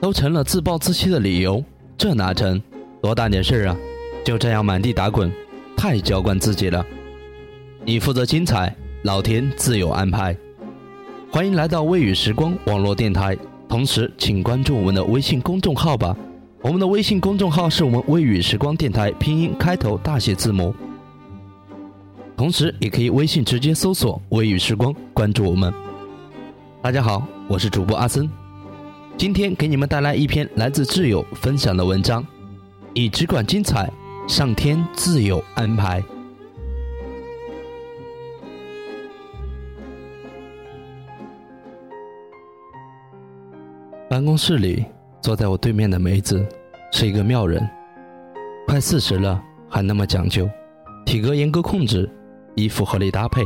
都成了自暴自弃的理由。这哪成？多大点事儿啊？就这样满地打滚。太娇惯自己了，你负责精彩，老天自有安排。欢迎来到微雨时光网络电台，同时请关注我们的微信公众号吧。我们的微信公众号是我们微雨时光电台拼音开头大写字母，同时也可以微信直接搜索“微雨时光”，关注我们。大家好，我是主播阿森，今天给你们带来一篇来自挚友分享的文章，你只管精彩。上天自有安排。办公室里，坐在我对面的梅子是一个妙人，快四十了还那么讲究，体格严格控制，衣服合理搭配，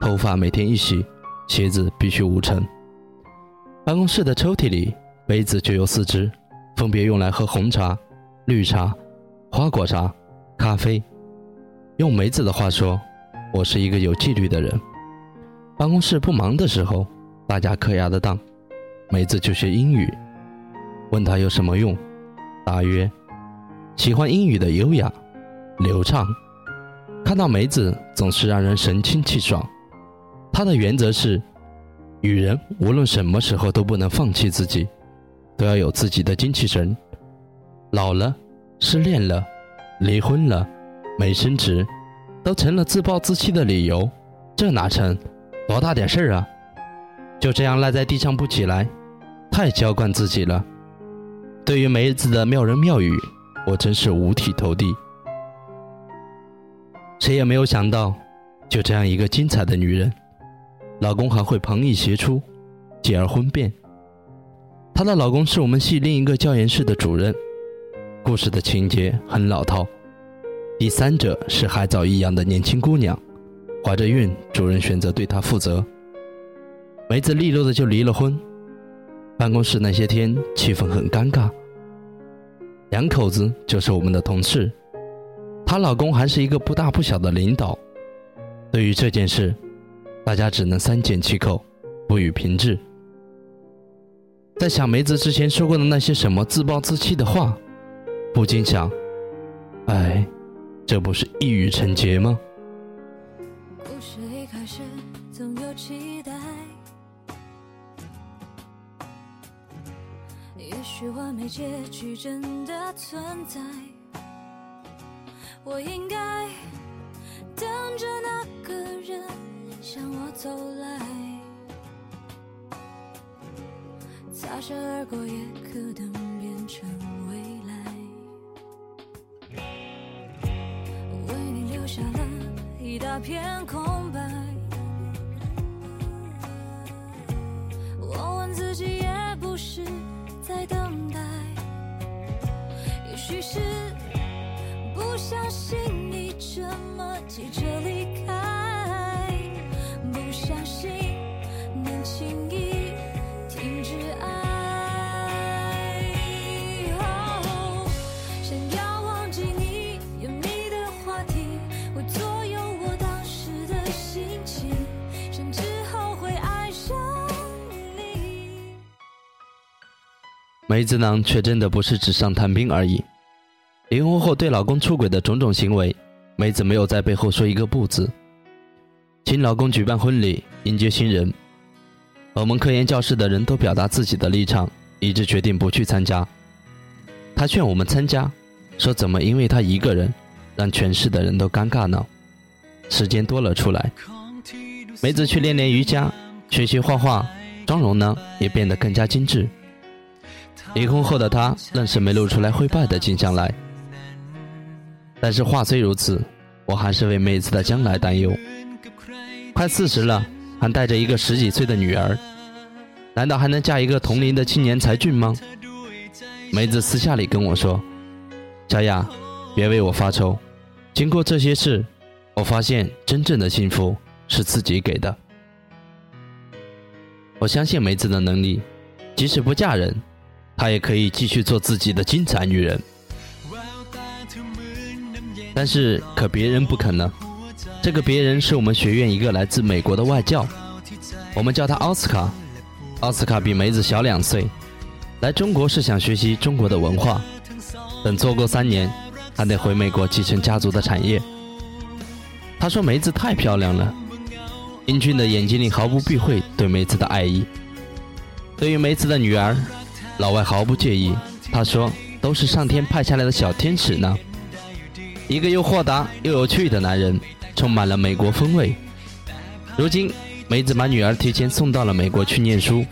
头发每天一洗，鞋子必须无尘。办公室的抽屉里，杯子就有四只，分别用来喝红茶、绿茶。花果茶、咖啡，用梅子的话说，我是一个有纪律的人。办公室不忙的时候，大家嗑牙的当，梅子就学英语。问他有什么用？答曰：喜欢英语的优雅、流畅。看到梅子总是让人神清气爽。他的原则是，女人无论什么时候都不能放弃自己，都要有自己的精气神。老了。失恋了，离婚了，没升职，都成了自暴自弃的理由。这哪成？多大点事儿啊？就这样赖在地上不起来，太娇惯自己了。对于梅子的妙人妙语，我真是五体投地。谁也没有想到，就这样一个精彩的女人，老公还会旁逸斜出，继而婚变。她的老公是我们系另一个教研室的主任。故事的情节很老套，第三者是海藻一样的年轻姑娘，怀着孕，主任选择对她负责。梅子利落的就离了婚。办公室那些天气氛很尴尬。两口子就是我们的同事，她老公还是一个不大不小的领导。对于这件事，大家只能三缄其口，不予评质。在想梅子之前说过的那些什么自暴自弃的话。不禁想，哎，这不是一语成结吗？故事一开始总有期待，也许完美结局真的存在，我应该等着那个向我走来，擦身而过也可能变成未来。为你留下了一大片空白，我问自己，也不是在等待，也许是不相信你这么急着离开，梅子呢，却真的不是纸上谈兵而已。离婚后对老公出轨的种种行为，梅子没有在背后说一个不字。请老公举办婚礼，迎接新人，我们科研教室的人都表达自己的立场，一致决定不去参加。他劝我们参加，说怎么因为他一个人，让全市的人都尴尬呢？时间多了出来，梅子去练练瑜伽，学习画画，妆容呢也变得更加精致。离婚后的他，愣是没露出来会拜的景象来。但是话虽如此，我还是为妹子的将来担忧。快四十了，还带着一个十几岁的女儿，难道还能嫁一个同龄的青年才俊吗？梅子私下里跟我说：“小雅，别为我发愁。经过这些事，我发现真正的幸福是自己给的。我相信梅子的能力，即使不嫁人，她也可以继续做自己的精彩女人。但是，可别人不肯呢。这个别人是我们学院一个来自美国的外教，我们叫他奥斯卡。奥斯卡比梅子小两岁。”来中国是想学习中国的文化，等做够三年，还得回美国继承家族的产业。他说梅子太漂亮了，英俊的眼睛里毫不避讳对梅子的爱意。对于梅子的女儿，老外毫不介意，他说都是上天派下来的小天使呢。一个又豁达又有趣的男人，充满了美国风味。如今梅子把女儿提前送到了美国去念书。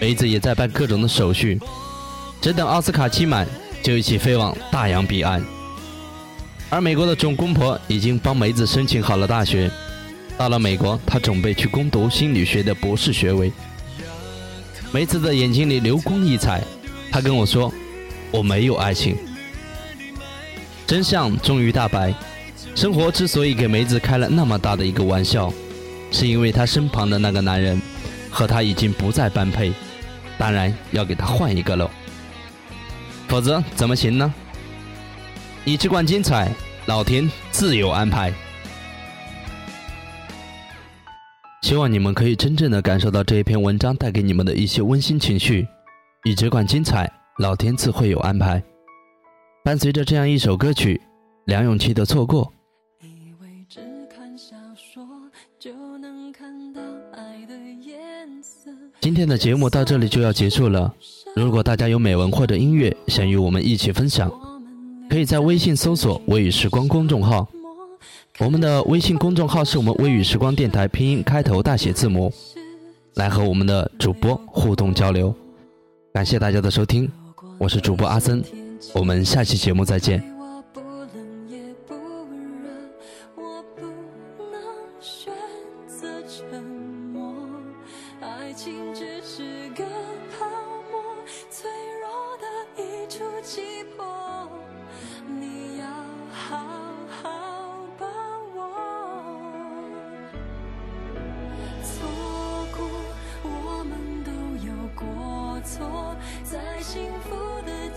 梅子也在办各种的手续，只等奥斯卡期满，就一起飞往大洋彼岸。而美国的准公婆已经帮梅子申请好了大学，到了美国，她准备去攻读心理学的博士学位。梅子的眼睛里流光溢彩，她跟我说：“我没有爱情。”真相终于大白，生活之所以给梅子开了那么大的一个玩笑，是因为她身旁的那个男人和她已经不再般配。当然要给她换一个喽，否则怎么行呢？你只管精彩，老天自有安排。希望你们可以真正的感受到这一篇文章带给你们的一些温馨情绪。你只管精彩，老天自会有安排。伴随着这样一首歌曲，梁咏琪的《错过》。今天的节目到这里就要结束了。如果大家有美文或者音乐想与我们一起分享，可以在微信搜索“微雨时光”公众号。我们的微信公众号是我们“微语时光”电台拼音开头大写字母，来和我们的主播互动交流。感谢大家的收听，我是主播阿森，我们下期节目再见。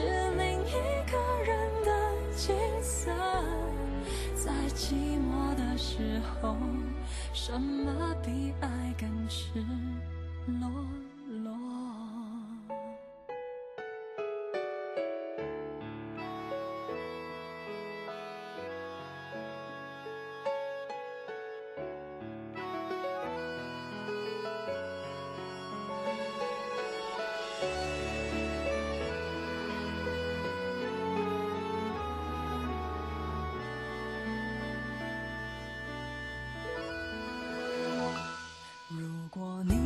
是另一个人的景色。在寂寞的时候，什么比爱更赤裸？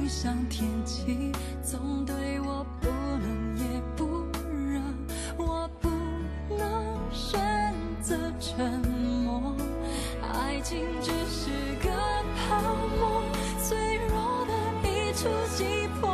像天气，总对我不冷也不热，我不能选择沉默。爱情只是个泡沫，脆弱的一触即破。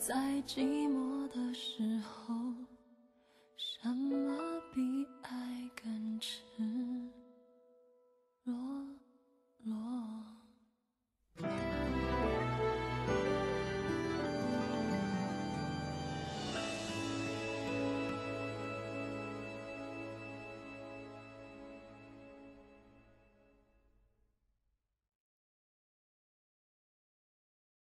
在寂寞的时候，什么比爱更值？